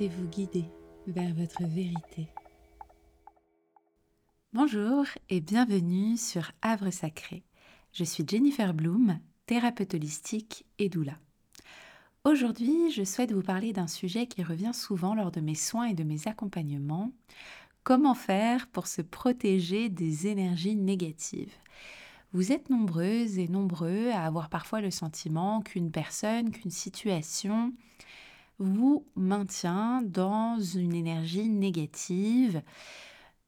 Laissez-vous guider vers votre vérité. Bonjour et bienvenue sur Havre sacré. Je suis Jennifer Bloom, thérapeute holistique et doula. Aujourd'hui, je souhaite vous parler d'un sujet qui revient souvent lors de mes soins et de mes accompagnements. Comment faire pour se protéger des énergies négatives? Vous êtes nombreuses et nombreux à avoir parfois le sentiment qu'une personne, qu'une situation vous maintient dans une énergie négative.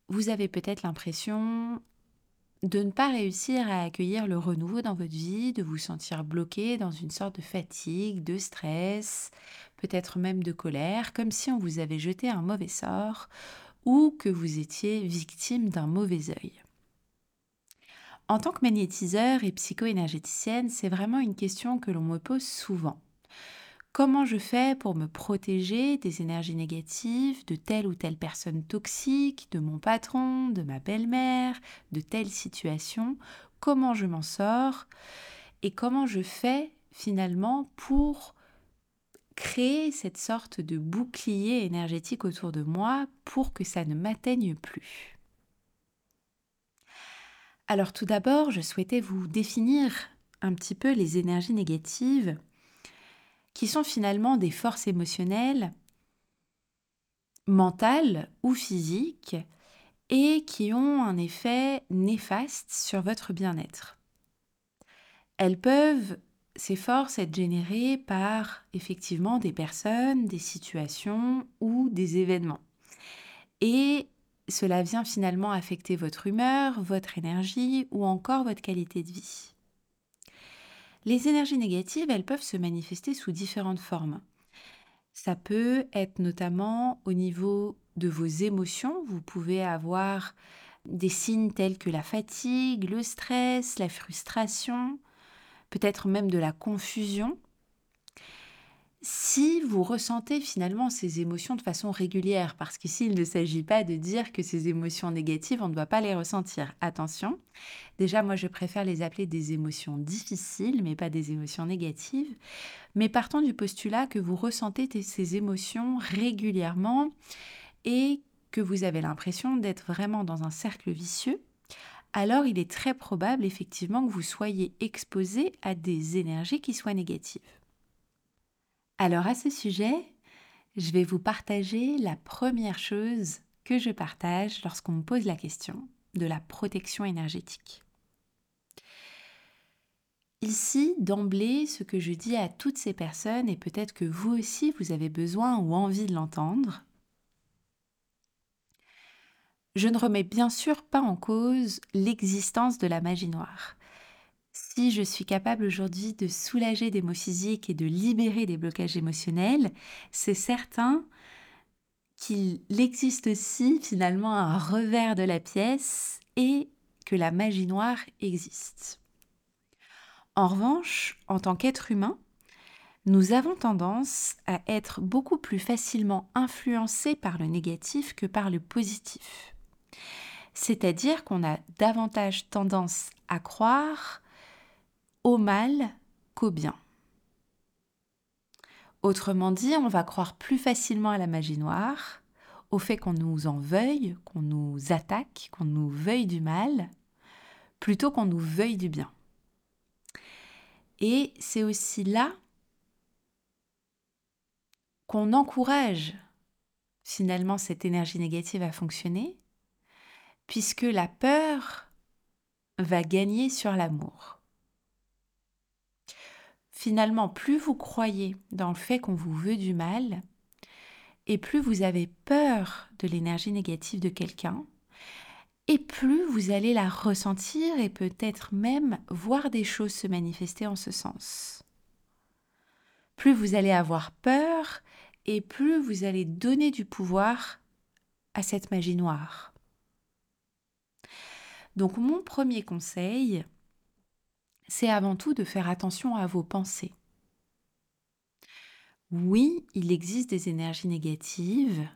Vous avez peut-être l'impression de ne pas réussir à accueillir le renouveau dans votre vie, de vous sentir bloqué dans une sorte de fatigue, de stress, peut-être même de colère, comme si on vous avait jeté un mauvais sort ou que vous étiez victime d'un mauvais œil. En tant que magnétiseur et psycho-énergéticienne, c'est vraiment une question que l'on me pose souvent. Comment je fais pour me protéger des énergies négatives, de telle ou telle personne toxique, de mon patron, de ma belle-mère, de telle situation? Comment je m'en sors? Et comment je fais finalement pour créer cette sorte de bouclier énergétique autour de moi pour que ça ne m'atteigne plus? Alors tout d'abord, je souhaitais vous définir un petit peu les énergies négatives qui sont finalement des forces émotionnelles, mentales ou physiques, et qui ont un effet néfaste sur votre bien-être. Elles peuvent, ces forces, être générées par effectivement des personnes, des situations ou des événements. Et cela vient finalement affecter votre humeur, votre énergie ou encore votre qualité de vie. Les énergies négatives, elles peuvent se manifester sous différentes formes. Ça peut être notamment au niveau de vos émotions. Vous pouvez avoir des signes tels que la fatigue, le stress, la frustration, peut-être même de la confusion si vous ressentez finalement ces émotions de façon régulière, parce qu'ici il ne s'agit pas de dire que ces émotions négatives, on ne doit pas les ressentir. Attention, déjà moi je préfère les appeler des émotions difficiles, mais pas des émotions négatives. Mais partons du postulat que vous ressentez ces émotions régulièrement et que vous avez l'impression d'être vraiment dans un cercle vicieux, alors il est très probable effectivement que vous soyez exposé à des énergies qui soient négatives. Alors à ce sujet, je vais vous partager la première chose que je partage lorsqu'on me pose la question de la protection énergétique. Ici, d'emblée, ce que je dis à toutes ces personnes, et peut-être que vous aussi, vous avez besoin ou envie de l'entendre, je ne remets bien sûr pas en cause l'existence de la magie noire si je suis capable aujourd'hui de soulager des maux physiques et de libérer des blocages émotionnels, c'est certain qu'il existe aussi finalement un revers de la pièce et que la magie noire existe. En revanche, en tant qu'être humain, nous avons tendance à être beaucoup plus facilement influencés par le négatif que par le positif. C'est-à-dire qu'on a davantage tendance à croire au mal qu'au bien. Autrement dit, on va croire plus facilement à la magie noire, au fait qu'on nous en veuille, qu'on nous attaque, qu'on nous veuille du mal, plutôt qu'on nous veuille du bien. Et c'est aussi là qu'on encourage finalement cette énergie négative à fonctionner, puisque la peur va gagner sur l'amour. Finalement, plus vous croyez dans le fait qu'on vous veut du mal, et plus vous avez peur de l'énergie négative de quelqu'un, et plus vous allez la ressentir et peut-être même voir des choses se manifester en ce sens. Plus vous allez avoir peur et plus vous allez donner du pouvoir à cette magie noire. Donc mon premier conseil, c'est avant tout de faire attention à vos pensées. Oui, il existe des énergies négatives,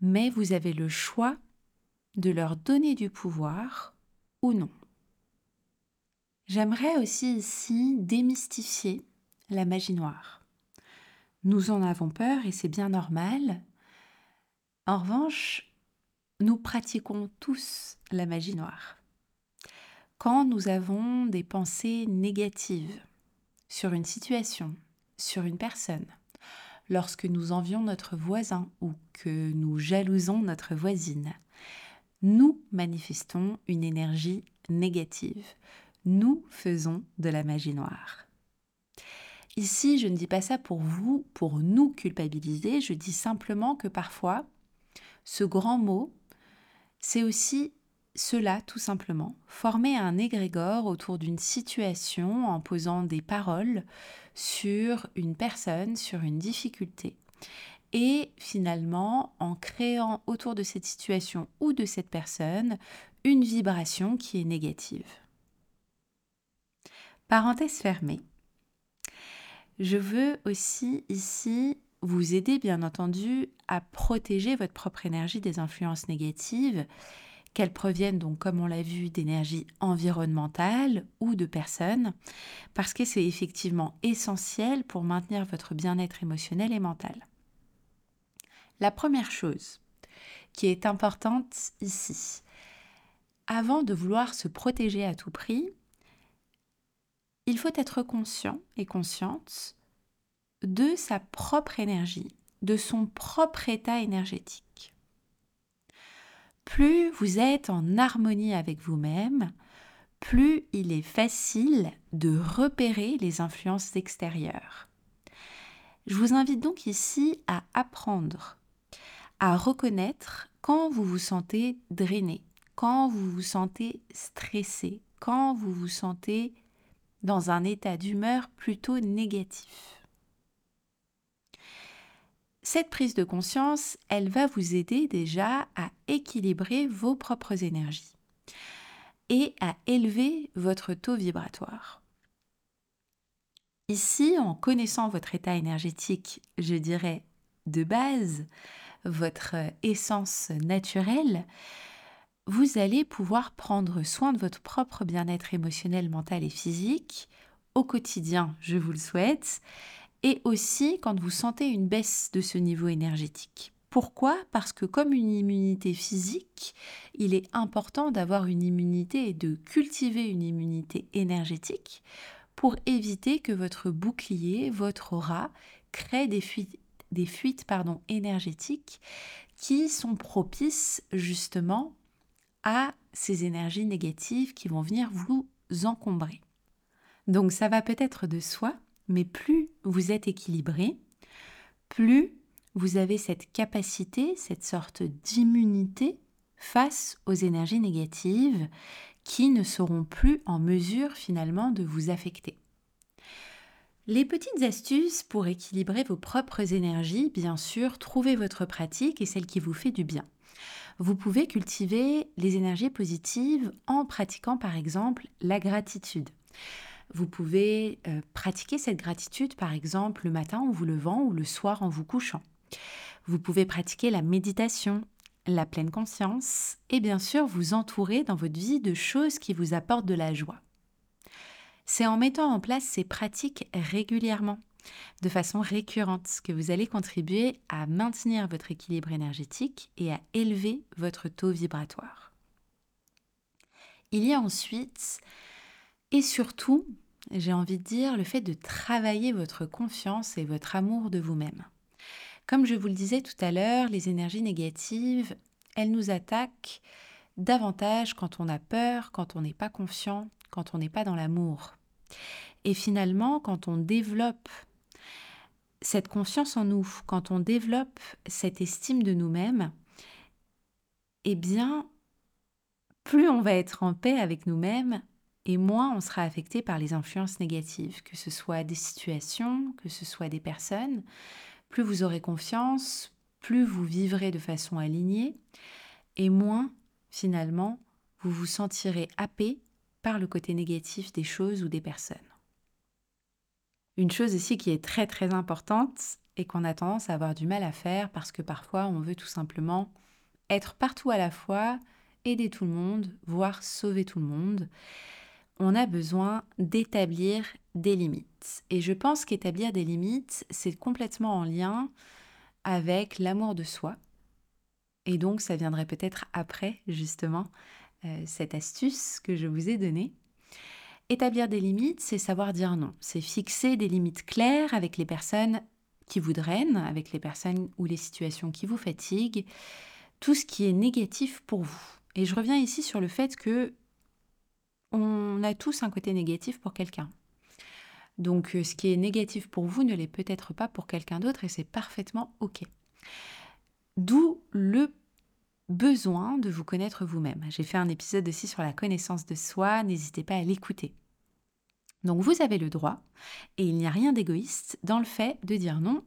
mais vous avez le choix de leur donner du pouvoir ou non. J'aimerais aussi ici démystifier la magie noire. Nous en avons peur et c'est bien normal. En revanche, nous pratiquons tous la magie noire. Quand nous avons des pensées négatives sur une situation, sur une personne, lorsque nous envions notre voisin ou que nous jalousons notre voisine, nous manifestons une énergie négative. Nous faisons de la magie noire. Ici, je ne dis pas ça pour vous, pour nous culpabiliser, je dis simplement que parfois, ce grand mot, c'est aussi cela tout simplement, former un égrégore autour d'une situation en posant des paroles sur une personne, sur une difficulté. Et finalement, en créant autour de cette situation ou de cette personne une vibration qui est négative. Parenthèse fermée. Je veux aussi ici vous aider, bien entendu, à protéger votre propre énergie des influences négatives qu'elles proviennent donc, comme on l'a vu, d'énergie environnementale ou de personnes, parce que c'est effectivement essentiel pour maintenir votre bien-être émotionnel et mental. La première chose qui est importante ici, avant de vouloir se protéger à tout prix, il faut être conscient et consciente de sa propre énergie, de son propre état énergétique plus vous êtes en harmonie avec vous-même, plus il est facile de repérer les influences extérieures. Je vous invite donc ici à apprendre à reconnaître quand vous vous sentez drainé, quand vous vous sentez stressé, quand vous vous sentez dans un état d'humeur plutôt négatif. Cette prise de conscience, elle va vous aider déjà à équilibrer vos propres énergies et à élever votre taux vibratoire. Ici, en connaissant votre état énergétique, je dirais de base, votre essence naturelle, vous allez pouvoir prendre soin de votre propre bien-être émotionnel, mental et physique au quotidien, je vous le souhaite, et aussi quand vous sentez une baisse de ce niveau énergétique. Pourquoi? Parce que comme une immunité physique, il est important d'avoir une immunité et de cultiver une immunité énergétique pour éviter que votre bouclier, votre aura, crée des fuites, énergétiques qui sont propices justement à ces énergies négatives qui vont venir vous encombrer. Donc ça va peut-être de soi mais plus vous êtes équilibré, plus vous avez cette capacité, cette sorte d'immunité face aux énergies négatives qui ne seront plus en mesure finalement de vous affecter. Les petites astuces pour équilibrer vos propres énergies, bien sûr, trouvez votre pratique et celle qui vous fait du bien. Vous pouvez cultiver les énergies positives en pratiquant par exemple la gratitude. Vous pouvez euh, pratiquer cette gratitude par exemple le matin en vous levant ou le soir en vous couchant. Vous pouvez pratiquer la méditation, la pleine conscience et bien sûr vous entourer dans votre vie de choses qui vous apportent de la joie. C'est en mettant en place ces pratiques régulièrement, de façon récurrente, que vous allez contribuer à maintenir votre équilibre énergétique et à élever votre taux vibratoire. Il y a ensuite et surtout, j'ai envie de dire, le fait de travailler votre confiance et votre amour de vous-même. Comme je vous le disais tout à l'heure, les énergies négatives, elles nous attaquent davantage quand on a peur, quand on n'est pas confiant, quand on n'est pas dans l'amour. Et finalement, quand on développe cette confiance en nous, quand on développe cette estime de nous-mêmes, eh bien, plus on va être en paix avec nous-mêmes et moins on sera affecté par les influences négatives, que ce soit des situations, que ce soit des personnes. Plus vous aurez confiance, plus vous vivrez de façon alignée, et moins, finalement, vous vous sentirez happé par le côté négatif des choses ou des personnes. Une chose ici qui est très très importante et qu'on a tendance à avoir du mal à faire parce que parfois on veut tout simplement être partout à la fois, aider tout le monde, voire sauver tout le monde on a besoin d'établir des limites. Et je pense qu'établir des limites, c'est complètement en lien avec l'amour de soi. Et donc, ça viendrait peut-être après, justement, euh, cette astuce que je vous ai donnée. Établir des limites, c'est savoir dire non. C'est fixer des limites claires avec les personnes qui vous drainent, avec les personnes ou les situations qui vous fatiguent, tout ce qui est négatif pour vous. Et je reviens ici sur le fait que on a tous un côté négatif pour quelqu'un. Donc euh, ce qui est négatif pour vous ne l'est peut-être pas pour quelqu'un d'autre et c'est parfaitement OK. D'où le besoin de vous connaître vous-même. J'ai fait un épisode aussi sur la connaissance de soi, n'hésitez pas à l'écouter. Donc vous avez le droit, et il n'y a rien d'égoïste dans le fait de dire non,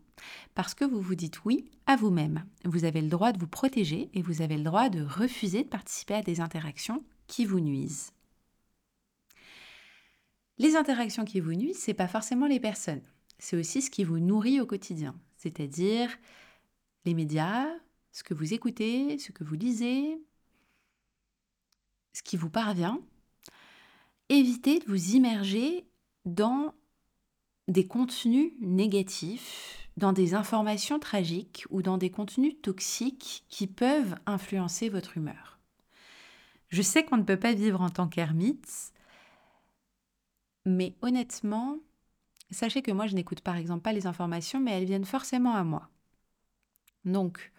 parce que vous vous dites oui à vous-même. Vous avez le droit de vous protéger et vous avez le droit de refuser de participer à des interactions qui vous nuisent. Les interactions qui vous nuisent, c'est pas forcément les personnes. C'est aussi ce qui vous nourrit au quotidien, c'est-à-dire les médias, ce que vous écoutez, ce que vous lisez, ce qui vous parvient. Évitez de vous immerger dans des contenus négatifs, dans des informations tragiques ou dans des contenus toxiques qui peuvent influencer votre humeur. Je sais qu'on ne peut pas vivre en tant qu'ermite, mais honnêtement, sachez que moi, je n'écoute par exemple pas les informations, mais elles viennent forcément à moi. Donc,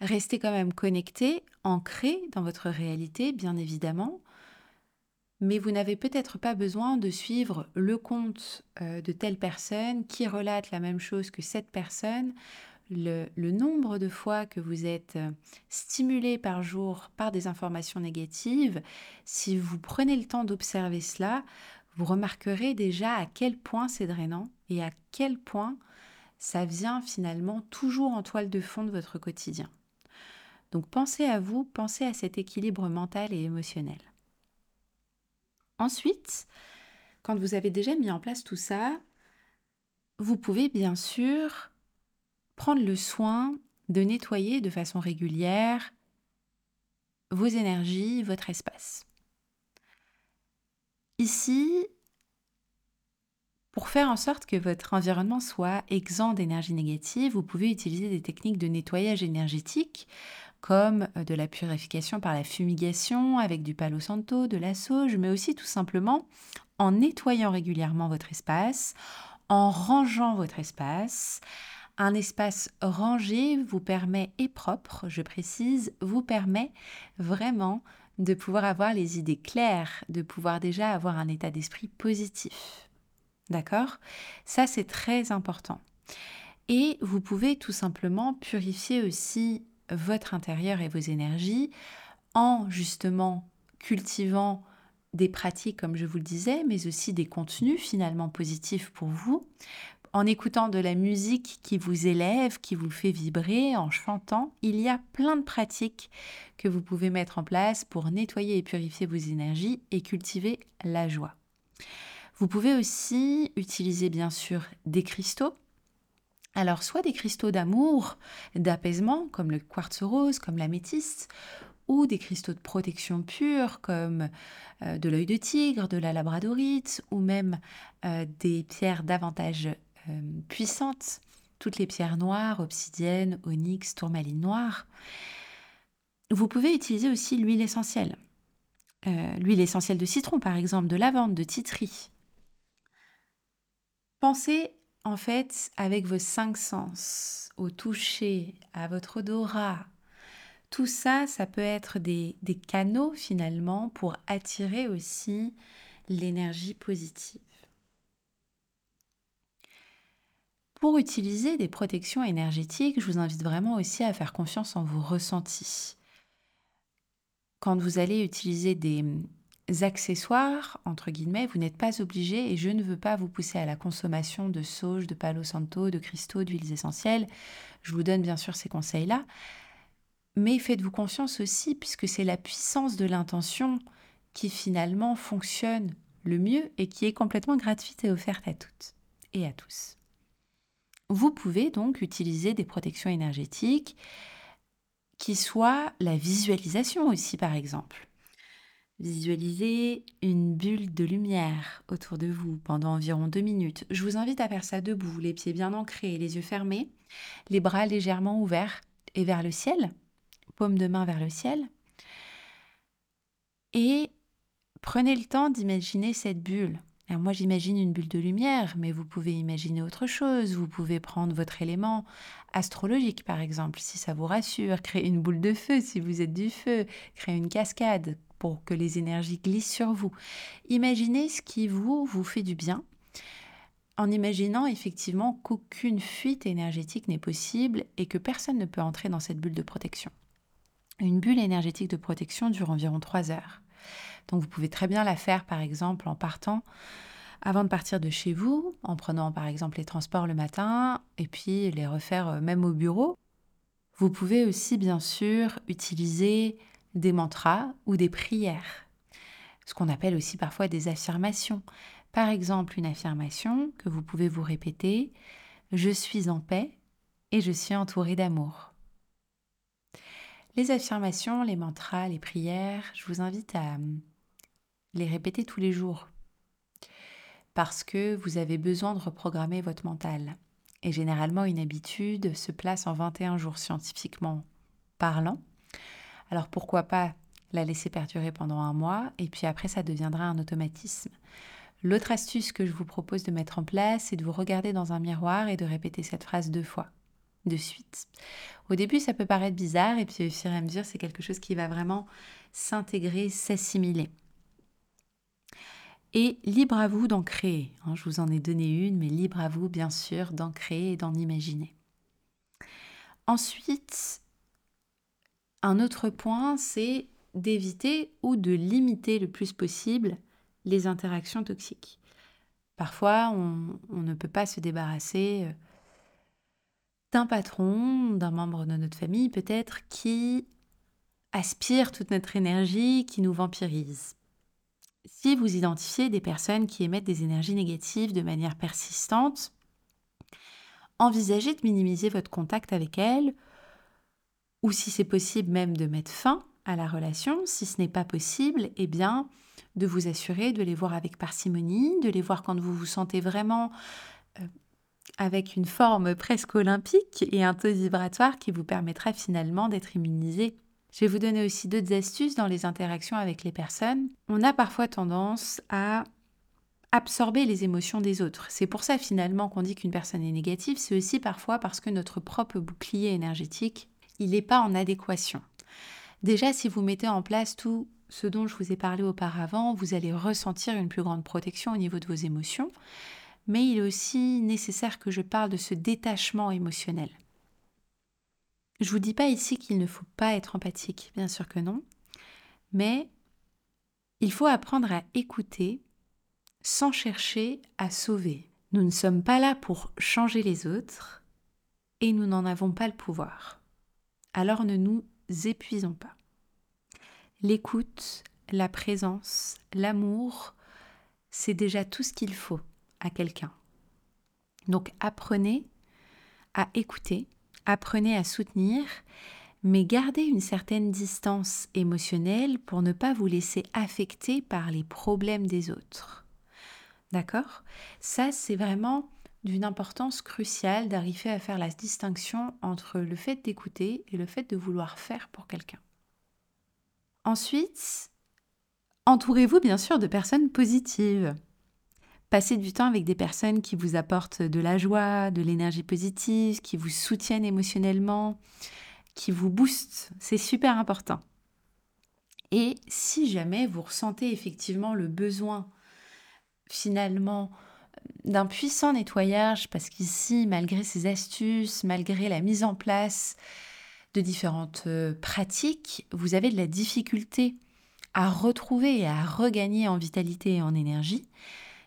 restez quand même connecté, ancré dans votre réalité, bien évidemment, mais vous n'avez peut-être pas besoin de suivre le compte euh, de telle personne qui relate la même chose que cette personne. Le, le, nombre de fois que vous êtes euh, stimulé par jour par des informations négatives, si vous prenez le temps d'observer cela, remarquerez déjà à quel point c'est drainant et à quel point ça vient finalement toujours en toile de fond de votre quotidien. Donc pensez à vous, pensez à cet équilibre mental et émotionnel. Ensuite, quand vous avez déjà mis en place tout ça, vous pouvez bien sûr prendre le soin de nettoyer de façon régulière vos énergies, votre espace. Ici, pour faire en sorte que votre environnement soit exempt d'énergie négative, vous pouvez utiliser des techniques de nettoyage énergétique comme euh, de la purification par la fumigation avec du palo santo, de la sauge, mais aussi tout simplement en nettoyant régulièrement votre espace, en rangeant votre espace. Un espace rangé vous permet, et propre, je précise, vous permet vraiment de pouvoir avoir les idées claires, de pouvoir déjà avoir un état d'esprit positif. D'accord? Ça, c'est très important. Et vous pouvez tout simplement purifier aussi votre intérieur et vos énergies en justement cultivant des pratiques, comme je vous le disais, mais aussi des contenus finalement positifs pour vous, en écoutant de la musique qui vous élève, qui vous fait vibrer, en chantant. Il y a plein de pratiques que vous pouvez mettre en place pour nettoyer et purifier vos énergies et cultiver la joie. Vous pouvez aussi utiliser bien sûr des cristaux. Alors soit des cristaux d'amour, d'apaisement comme le quartz rose, comme l'améthyste, ou des cristaux de protection pure comme euh, de l'œil de tigre, de la labradorite, ou même euh, des pierres davantage euh, puissantes, toutes les pierres noires, obsidienne, onyx, tourmaline noire. Vous pouvez utiliser aussi l'huile essentielle. Euh, l'huile essentielle de citron, par exemple, de lavande, de titri. Pensez en fait avec vos cinq sens, au toucher, à votre odorat. Tout ça, ça peut être des canaux finalement pour attirer aussi l'énergie positive. Pour utiliser des protections énergétiques, je vous invite vraiment aussi à faire confiance en vos ressentis. Quand vous allez utiliser des hum, accessoires, entre guillemets, vous n'êtes pas obligé, et je ne veux pas vous pousser à la consommation de sauge, de palo santo, de cristaux, d'huiles essentielles. Je vous donne bien sûr ces conseils-là. Mais faites-vous confiance aussi, puisque c'est la puissance de l'intention qui finalement fonctionne le mieux et qui est complètement gratuite et offerte à toutes et à tous. Vous pouvez donc utiliser des protections énergétiques qui soient la visualisation aussi, par exemple. Visualisez une bulle de lumière autour de vous pendant environ deux minutes. Je vous invite à faire ça debout, les pieds bien ancrés, les yeux fermés, les bras légèrement ouverts et vers le ciel, paume de main vers le ciel. Et prenez le temps d'imaginer cette bulle. Moi j'imagine une bulle de lumière, mais vous pouvez imaginer autre chose. Vous pouvez prendre votre élément astrologique par exemple, si ça vous rassure, créer une boule de feu si vous êtes du feu, créer une cascade, pour que les énergies glissent sur vous. Imaginez ce qui vous, vous fait du bien en imaginant effectivement qu'aucune fuite énergétique n'est possible et que personne ne peut entrer dans cette bulle de protection. Une bulle énergétique de protection dure environ 3 heures. Donc vous pouvez très bien la faire par exemple en partant avant de partir de chez vous, en prenant par exemple les transports le matin et puis les refaire euh, même au bureau. Vous pouvez aussi bien sûr utiliser des mantras ou des prières, ce qu'on appelle aussi parfois des affirmations. Par exemple, une affirmation que vous pouvez vous répéter, Je suis en paix et je suis entouré d'amour. Les affirmations, les mantras, les prières, je vous invite à les répéter tous les jours parce que vous avez besoin de reprogrammer votre mental. Et généralement, une habitude se place en 21 jours scientifiquement parlant. Alors pourquoi pas la laisser perdurer pendant un mois et puis après ça deviendra un automatisme. L'autre astuce que je vous propose de mettre en place, c'est de vous regarder dans un miroir et de répéter cette phrase deux fois, de suite. Au début, ça peut paraître bizarre et puis au fur et à mesure, c'est quelque chose qui va vraiment s'intégrer, s'assimiler. Et libre à vous d'en créer. Hein, je vous en ai donné une, mais libre à vous, bien sûr, d'en créer et d'en imaginer. Ensuite, un autre point, c'est d'éviter ou de limiter le plus possible les interactions toxiques. Parfois, on, ne peut pas se débarrasser euh, d'un patron, d'un membre de notre famille peut-être, qui aspire toute notre énergie, qui nous vampirise. Si vous identifiez des personnes qui émettent des énergies négatives de manière persistante, envisagez de minimiser votre contact avec elles ou si c'est possible même de mettre fin à la relation. Si ce n'est pas possible, eh bien, de vous assurer de les voir avec parcimonie, de les voir quand vous vous sentez vraiment euh, avec une forme presque olympique et un taux vibratoire qui vous permettra finalement d'être immunisé. Je vais vous donner aussi d'autres astuces dans les interactions avec les personnes. On a parfois tendance à absorber les émotions des autres. C'est pour ça finalement qu'on dit qu'une personne est négative, c'est aussi parfois parce que notre propre bouclier énergétique il n'est pas en adéquation. Déjà, si vous mettez en place tout ce dont je vous ai parlé auparavant, vous allez ressentir une plus grande protection au niveau de vos émotions, mais il est aussi nécessaire que je parle de ce détachement émotionnel. Je vous dis pas ici qu'il ne faut pas être empathique, bien sûr que non, mais il faut apprendre à écouter sans chercher à sauver. Nous ne sommes pas là pour changer les autres et nous n'en avons pas le pouvoir alors ne nous épuisons pas. L'écoute, la présence, l'amour, c'est déjà tout ce qu'il faut à quelqu'un. Donc apprenez à écouter, apprenez à soutenir, mais gardez une certaine distance émotionnelle pour ne pas vous laisser affecter par les problèmes des autres. D'accord? Ça, c'est vraiment d'une importance cruciale d'arriver à faire la distinction entre le fait d'écouter et le fait de vouloir faire pour quelqu'un. Ensuite, entourez-vous bien sûr de personnes positives. Passez du temps avec des personnes qui vous apportent de la joie, de l'énergie positive, qui vous soutiennent émotionnellement, qui vous boostent. C'est super important. Et si jamais vous ressentez effectivement le besoin finalement d'un puissant nettoyage parce qu'ici, malgré ces astuces, malgré la mise en place de différentes euh, pratiques, vous avez de la difficulté à retrouver et à regagner en vitalité et en énergie,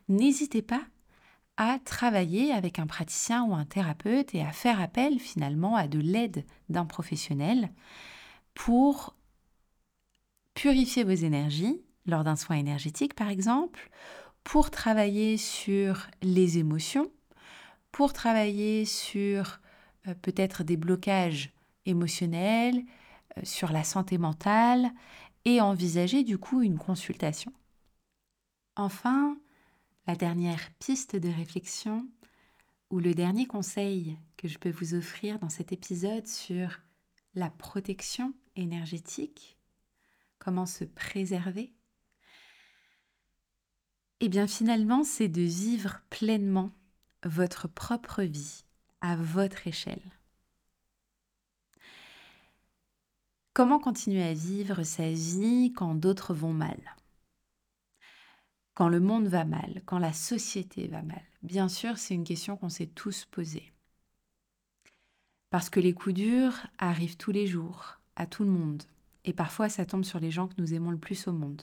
n'hésitez pas à travailler avec un praticien ou un thérapeute et à faire appel finalement à de l'aide d'un professionnel pour purifier vos énergies lors d'un soin énergétique par exemple, pour travailler sur les émotions, pour travailler sur euh, peut-être des blocages émotionnels, euh, sur la santé mentale et envisager du coup une consultation. Enfin, la dernière piste de réflexion ou le dernier conseil que je peux vous offrir dans cet épisode sur la protection énergétique, comment se préserver, et eh bien finalement c'est de vivre pleinement votre propre vie à votre échelle. Comment continuer à vivre sa vie quand d'autres vont mal? Quand le monde va mal, quand la société va mal Bien sûr, c'est une question qu'on s'est tous posée. Parce que les coups durs arrivent tous les jours, à tout le monde. Et parfois, ça tombe sur les gens que nous aimons le plus au monde.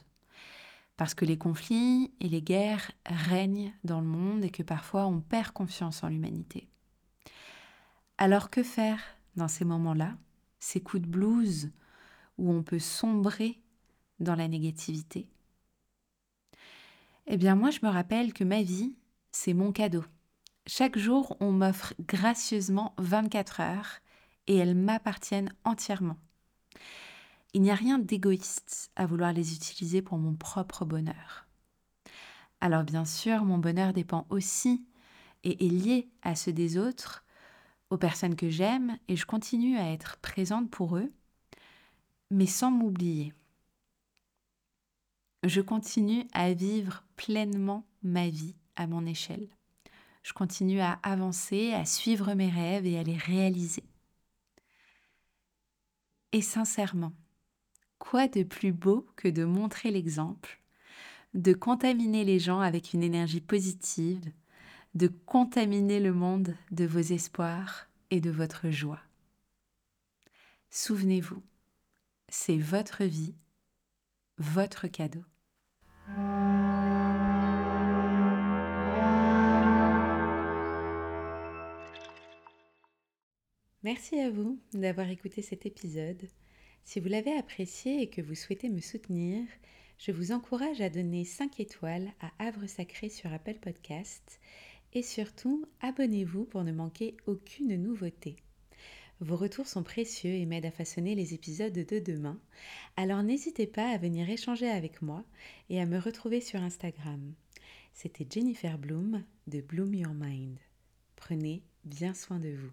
Parce que les conflits et les guerres règnent dans le monde et que parfois on perd confiance en l'humanité. Alors que faire dans ces moments-là Ces coups de blues où on peut sombrer dans la négativité? Eh bien moi je me rappelle que ma vie, c'est mon cadeau. Chaque jour, on m'offre gracieusement 24 heures et elles m'appartiennent entièrement. Il n'y a rien d'égoïste à vouloir les utiliser pour mon propre bonheur. Alors bien sûr, mon bonheur dépend aussi et est lié à ceux des autres, aux personnes que j'aime, et je continue à être présente pour eux, mais sans m'oublier. Je continue à vivre pleinement ma vie à mon échelle je continue à avancer, à suivre mes rêves et à les réaliser. Et sincèrement, quoi de plus beau que de montrer l'exemple, de contaminer les gens avec une énergie positive, de contaminer le monde de vos espoirs et de votre joie? Souvenez-vous, c'est votre vie, votre cadeau. Merci à vous d'avoir écouté cet épisode. Si vous l'avez apprécié et que vous souhaitez me soutenir, je vous encourage à donner 5 étoiles à Havre Sacré sur Apple Podcast et surtout abonnez-vous pour ne manquer aucune nouveauté. Vos retours sont précieux et m'aident à façonner les épisodes de demain, alors n'hésitez pas à venir échanger avec moi et à me retrouver sur Instagram. C'était Jennifer Bloom de Bloom Your Mind. Prenez bien soin de vous.